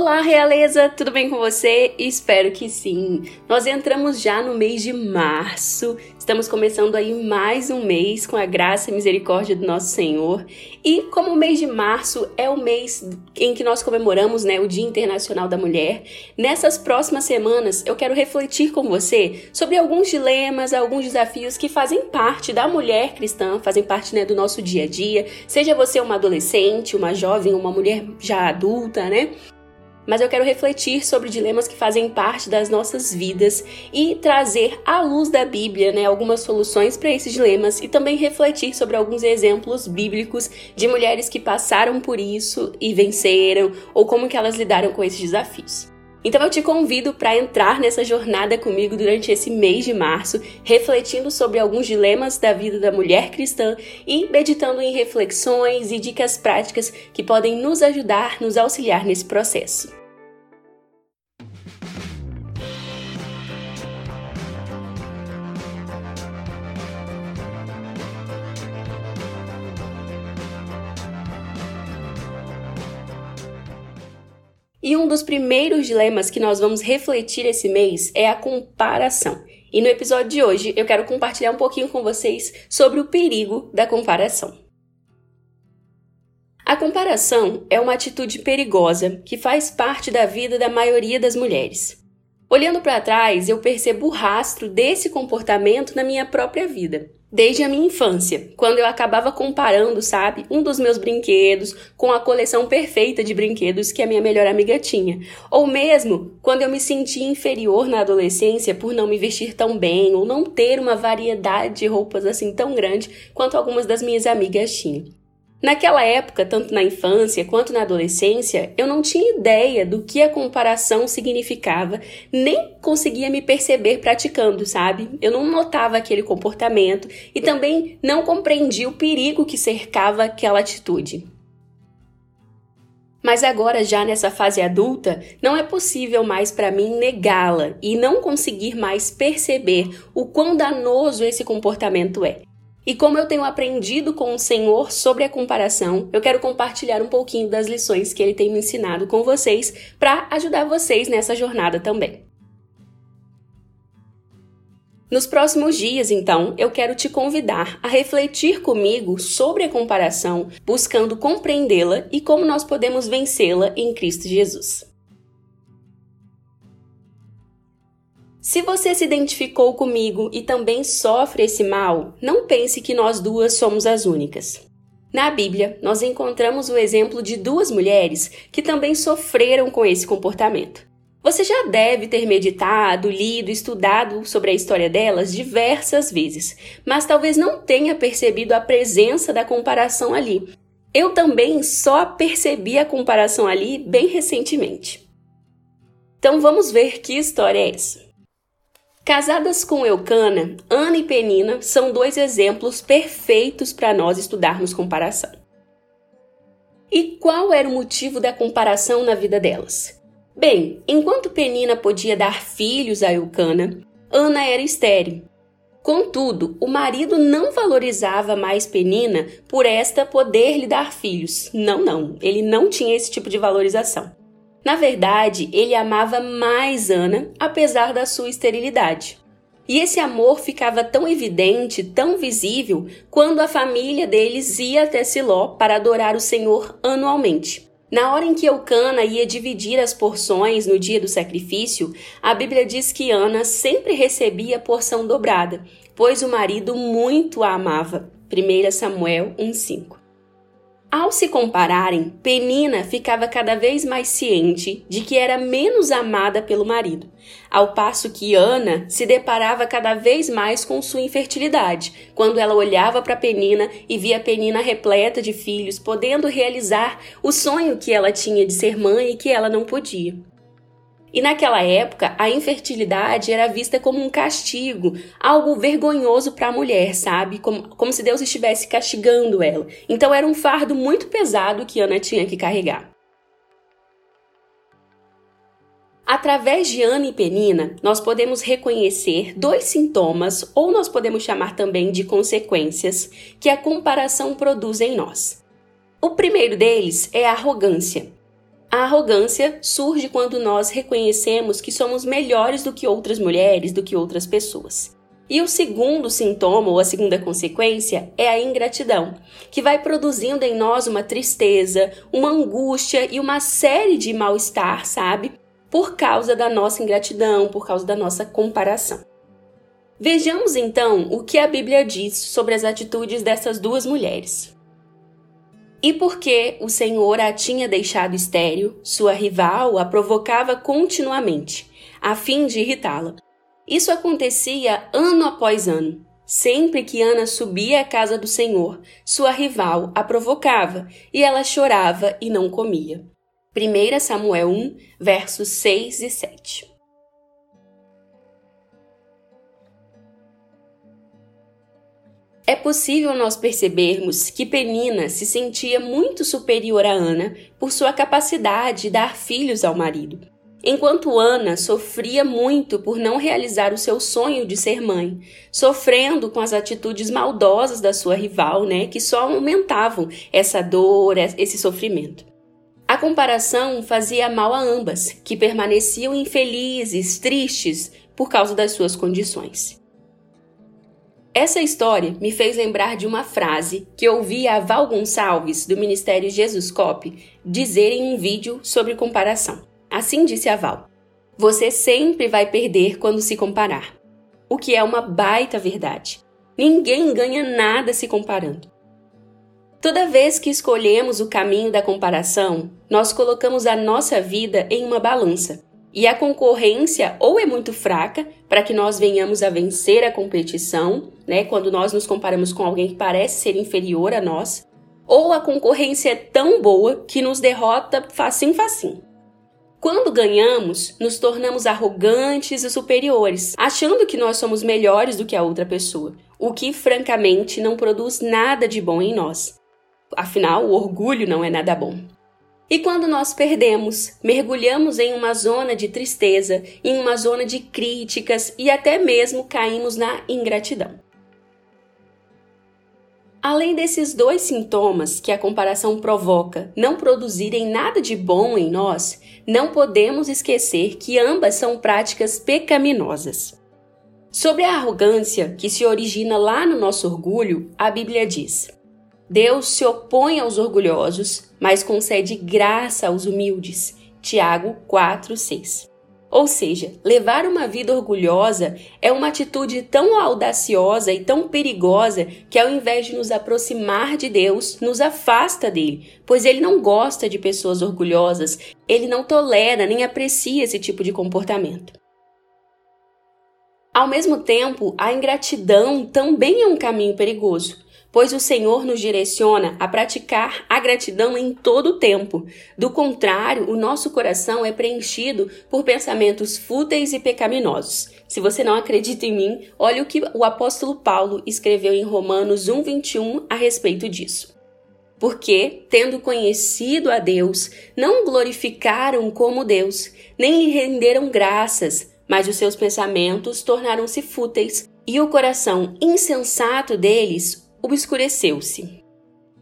Olá, realeza! Tudo bem com você? Espero que sim! Nós entramos já no mês de março, estamos começando aí mais um mês com a graça e misericórdia do nosso Senhor. E como o mês de março é o mês em que nós comemoramos né, o Dia Internacional da Mulher, nessas próximas semanas eu quero refletir com você sobre alguns dilemas, alguns desafios que fazem parte da mulher cristã, fazem parte né, do nosso dia a dia, seja você uma adolescente, uma jovem, uma mulher já adulta, né? Mas eu quero refletir sobre dilemas que fazem parte das nossas vidas e trazer à luz da Bíblia né, algumas soluções para esses dilemas e também refletir sobre alguns exemplos bíblicos de mulheres que passaram por isso e venceram ou como que elas lidaram com esses desafios. Então eu te convido para entrar nessa jornada comigo durante esse mês de março, refletindo sobre alguns dilemas da vida da mulher cristã e meditando em reflexões e dicas práticas que podem nos ajudar, nos auxiliar nesse processo. E um dos primeiros dilemas que nós vamos refletir esse mês é a comparação. E no episódio de hoje eu quero compartilhar um pouquinho com vocês sobre o perigo da comparação. A comparação é uma atitude perigosa que faz parte da vida da maioria das mulheres. Olhando para trás, eu percebo o rastro desse comportamento na minha própria vida desde a minha infância, quando eu acabava comparando, sabe, um dos meus brinquedos com a coleção perfeita de brinquedos que a minha melhor amiga tinha, ou mesmo quando eu me sentia inferior na adolescência por não me vestir tão bem ou não ter uma variedade de roupas assim tão grande quanto algumas das minhas amigas tinham. Naquela época, tanto na infância quanto na adolescência, eu não tinha ideia do que a comparação significava, nem conseguia me perceber praticando, sabe? Eu não notava aquele comportamento e também não compreendia o perigo que cercava aquela atitude. Mas agora, já nessa fase adulta, não é possível mais para mim negá-la e não conseguir mais perceber o quão danoso esse comportamento é. E como eu tenho aprendido com o Senhor sobre a comparação, eu quero compartilhar um pouquinho das lições que ele tem me ensinado com vocês para ajudar vocês nessa jornada também. Nos próximos dias, então, eu quero te convidar a refletir comigo sobre a comparação, buscando compreendê-la e como nós podemos vencê-la em Cristo Jesus. Se você se identificou comigo e também sofre esse mal, não pense que nós duas somos as únicas. Na Bíblia, nós encontramos o exemplo de duas mulheres que também sofreram com esse comportamento. Você já deve ter meditado, lido, estudado sobre a história delas diversas vezes, mas talvez não tenha percebido a presença da comparação ali. Eu também só percebi a comparação ali bem recentemente. Então vamos ver que história é essa. Casadas com Eucana, Ana e Penina são dois exemplos perfeitos para nós estudarmos comparação. E qual era o motivo da comparação na vida delas? Bem, enquanto Penina podia dar filhos a Eucana, Ana era estéril. Contudo, o marido não valorizava mais Penina por esta poder lhe dar filhos. Não, não, ele não tinha esse tipo de valorização. Na verdade, ele amava mais Ana, apesar da sua esterilidade. E esse amor ficava tão evidente, tão visível, quando a família deles ia até Siló para adorar o Senhor anualmente. Na hora em que Eucana ia dividir as porções no dia do sacrifício, a Bíblia diz que Ana sempre recebia a porção dobrada, pois o marido muito a amava. 1 Samuel 1,5 ao se compararem, Penina ficava cada vez mais ciente de que era menos amada pelo marido, ao passo que Ana se deparava cada vez mais com sua infertilidade, quando ela olhava para Penina e via Penina repleta de filhos, podendo realizar o sonho que ela tinha de ser mãe e que ela não podia. E naquela época, a infertilidade era vista como um castigo, algo vergonhoso para a mulher, sabe? Como, como se Deus estivesse castigando ela. Então era um fardo muito pesado que Ana tinha que carregar. Através de Ana e Penina, nós podemos reconhecer dois sintomas, ou nós podemos chamar também de consequências, que a comparação produz em nós. O primeiro deles é a arrogância. A arrogância surge quando nós reconhecemos que somos melhores do que outras mulheres, do que outras pessoas. E o segundo sintoma, ou a segunda consequência, é a ingratidão, que vai produzindo em nós uma tristeza, uma angústia e uma série de mal-estar, sabe? Por causa da nossa ingratidão, por causa da nossa comparação. Vejamos então o que a Bíblia diz sobre as atitudes dessas duas mulheres. E porque o Senhor a tinha deixado estéril, sua rival a provocava continuamente, a fim de irritá-la. Isso acontecia ano após ano. Sempre que Ana subia à casa do Senhor, sua rival a provocava, e ela chorava e não comia. 1 Samuel 1, versos 6 e 7. É possível nós percebermos que Penina se sentia muito superior a Ana por sua capacidade de dar filhos ao marido, enquanto Ana sofria muito por não realizar o seu sonho de ser mãe, sofrendo com as atitudes maldosas da sua rival, né, que só aumentavam essa dor, esse sofrimento. A comparação fazia mal a ambas, que permaneciam infelizes, tristes por causa das suas condições. Essa história me fez lembrar de uma frase que ouvi a Val Gonçalves, do Ministério Jesus Cop, dizer em um vídeo sobre comparação. Assim disse a Val: Você sempre vai perder quando se comparar. O que é uma baita verdade. Ninguém ganha nada se comparando. Toda vez que escolhemos o caminho da comparação, nós colocamos a nossa vida em uma balança e a concorrência ou é muito fraca para que nós venhamos a vencer a competição, né? Quando nós nos comparamos com alguém que parece ser inferior a nós, ou a concorrência é tão boa que nos derrota facinho facinho. Quando ganhamos, nos tornamos arrogantes e superiores, achando que nós somos melhores do que a outra pessoa, o que francamente não produz nada de bom em nós. Afinal, o orgulho não é nada bom. E quando nós perdemos, mergulhamos em uma zona de tristeza, em uma zona de críticas e até mesmo caímos na ingratidão. Além desses dois sintomas que a comparação provoca não produzirem nada de bom em nós, não podemos esquecer que ambas são práticas pecaminosas. Sobre a arrogância que se origina lá no nosso orgulho, a Bíblia diz: Deus se opõe aos orgulhosos, mas concede graça aos humildes. Tiago 4:6. Ou seja, levar uma vida orgulhosa é uma atitude tão audaciosa e tão perigosa que, ao invés de nos aproximar de Deus, nos afasta dele, pois ele não gosta de pessoas orgulhosas, ele não tolera nem aprecia esse tipo de comportamento. Ao mesmo tempo, a ingratidão também é um caminho perigoso pois o Senhor nos direciona a praticar a gratidão em todo o tempo. Do contrário, o nosso coração é preenchido por pensamentos fúteis e pecaminosos. Se você não acredita em mim, olhe o que o apóstolo Paulo escreveu em Romanos 1:21 a respeito disso. Porque, tendo conhecido a Deus, não glorificaram como Deus, nem lhe renderam graças, mas os seus pensamentos tornaram-se fúteis, e o coração insensato deles obscureceu-se.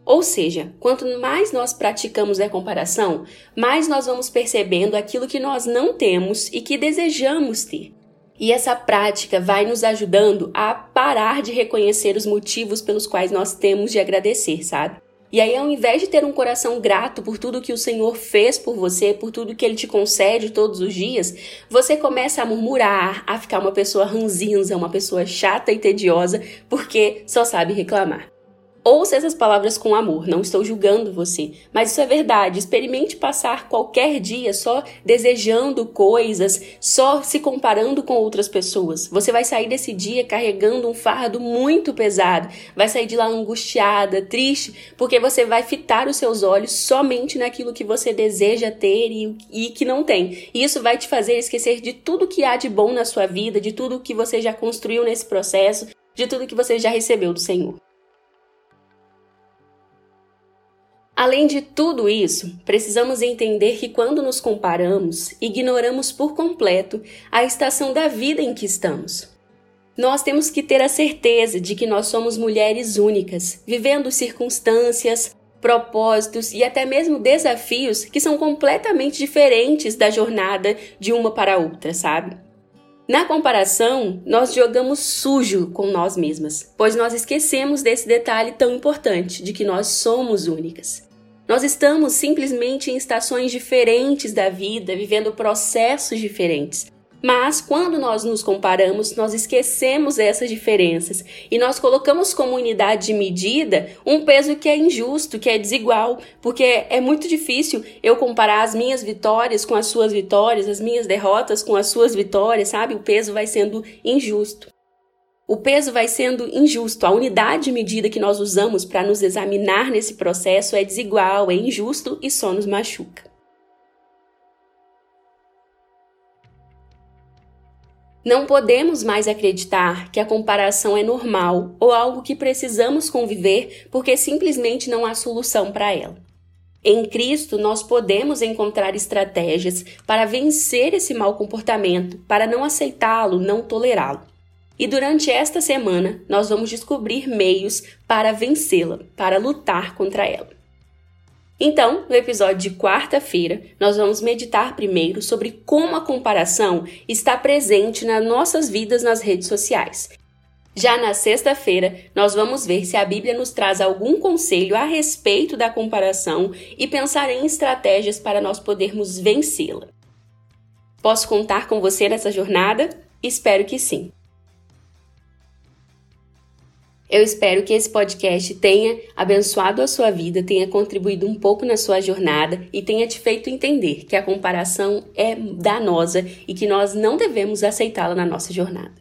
Ou seja, quanto mais nós praticamos a comparação, mais nós vamos percebendo aquilo que nós não temos e que desejamos ter. E essa prática vai nos ajudando a parar de reconhecer os motivos pelos quais nós temos de agradecer, sabe? E aí, ao invés de ter um coração grato por tudo que o Senhor fez por você, por tudo que Ele te concede todos os dias, você começa a murmurar, a ficar uma pessoa ranzinza, uma pessoa chata e tediosa, porque só sabe reclamar. Ouça essas palavras com amor, não estou julgando você, mas isso é verdade. Experimente passar qualquer dia só desejando coisas, só se comparando com outras pessoas. Você vai sair desse dia carregando um fardo muito pesado, vai sair de lá angustiada, triste, porque você vai fitar os seus olhos somente naquilo que você deseja ter e, e que não tem. E isso vai te fazer esquecer de tudo que há de bom na sua vida, de tudo que você já construiu nesse processo, de tudo que você já recebeu do Senhor. Além de tudo isso, precisamos entender que quando nos comparamos, ignoramos por completo a estação da vida em que estamos. Nós temos que ter a certeza de que nós somos mulheres únicas, vivendo circunstâncias, propósitos e até mesmo desafios que são completamente diferentes da jornada de uma para a outra, sabe? Na comparação, nós jogamos sujo com nós mesmas, pois nós esquecemos desse detalhe tão importante de que nós somos únicas. Nós estamos simplesmente em estações diferentes da vida, vivendo processos diferentes. Mas quando nós nos comparamos, nós esquecemos essas diferenças e nós colocamos como unidade de medida um peso que é injusto, que é desigual, porque é muito difícil eu comparar as minhas vitórias com as suas vitórias, as minhas derrotas com as suas vitórias, sabe? O peso vai sendo injusto o peso vai sendo injusto. A unidade de medida que nós usamos para nos examinar nesse processo é desigual, é injusto e só nos machuca. Não podemos mais acreditar que a comparação é normal ou algo que precisamos conviver porque simplesmente não há solução para ela. Em Cristo, nós podemos encontrar estratégias para vencer esse mau comportamento, para não aceitá-lo, não tolerá-lo. E durante esta semana, nós vamos descobrir meios para vencê-la, para lutar contra ela. Então, no episódio de quarta-feira, nós vamos meditar primeiro sobre como a comparação está presente nas nossas vidas nas redes sociais. Já na sexta-feira, nós vamos ver se a Bíblia nos traz algum conselho a respeito da comparação e pensar em estratégias para nós podermos vencê-la. Posso contar com você nessa jornada? Espero que sim. Eu espero que esse podcast tenha abençoado a sua vida, tenha contribuído um pouco na sua jornada e tenha te feito entender que a comparação é danosa e que nós não devemos aceitá-la na nossa jornada.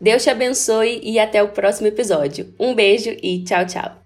Deus te abençoe e até o próximo episódio. Um beijo e tchau, tchau.